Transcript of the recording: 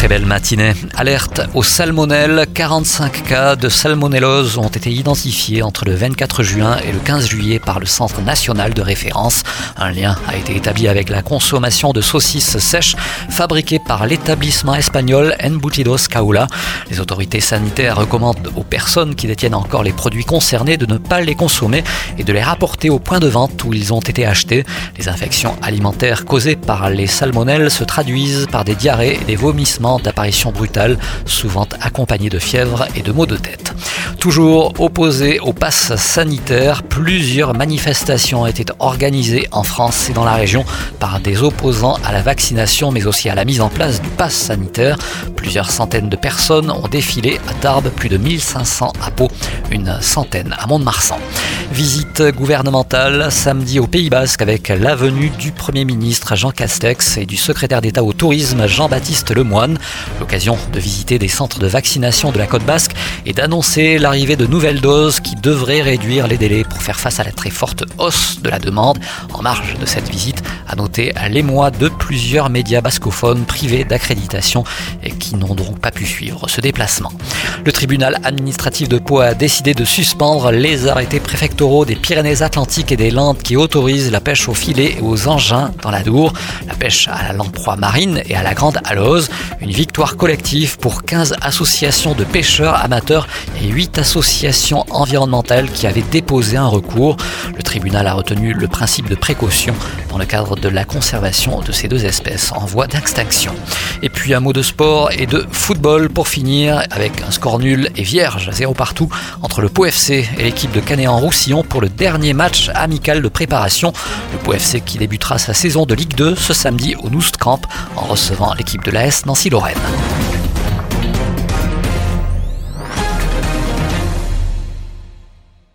Très belle matinée. Alerte aux salmonelles. 45 cas de salmonellose ont été identifiés entre le 24 juin et le 15 juillet par le Centre national de référence. Un lien a été établi avec la consommation de saucisses sèches fabriquées par l'établissement espagnol Embutidos Caula. Les autorités sanitaires recommandent aux personnes qui détiennent encore les produits concernés de ne pas les consommer et de les rapporter au point de vente où ils ont été achetés. Les infections alimentaires causées par les salmonelles se traduisent par des diarrhées et des vomissements d'apparitions brutales, souvent accompagnées de fièvre et de maux de tête. Toujours opposé au pass sanitaire, plusieurs manifestations ont été organisées en France et dans la région par des opposants à la vaccination mais aussi à la mise en place du pass sanitaire. Plusieurs centaines de personnes ont défilé à Tarbes, plus de 1500 à Pau, une centaine à Mont-de-Marsan. Visite gouvernementale samedi au Pays Basque avec la venue du Premier ministre Jean Castex et du secrétaire d'État au tourisme Jean-Baptiste Lemoine. L'occasion de visiter des centres de vaccination de la côte basque et d'annoncer de nouvelles doses qui devraient réduire les délais pour faire face à la très forte hausse de la demande. En marge de cette visite, à noter l'émoi de plusieurs médias bascophones privés d'accréditation et qui n'ont donc pas pu suivre ce déplacement. Le tribunal administratif de Pau a décidé de suspendre les arrêtés préfectoraux des Pyrénées-Atlantiques et des Landes qui autorisent la pêche au filet et aux engins dans la Dour, la pêche à la lamproie marine et à la grande halose. Une victoire collective pour 15 associations de pêcheurs amateurs et 8 associations environnementales qui avaient déposé un recours. Le tribunal a retenu le principe de précaution dans le cadre de la conservation de ces deux espèces en voie d'extinction. Et puis un mot de sport et de football pour finir avec un score nul et vierge, zéro partout, entre le Pau FC et l'équipe de Canet-en-Roussillon pour le dernier match amical de préparation. Le Pau FC qui débutera sa saison de Ligue 2 ce samedi au Noust Camp en recevant l'équipe de l'AS Nancy-Lorraine.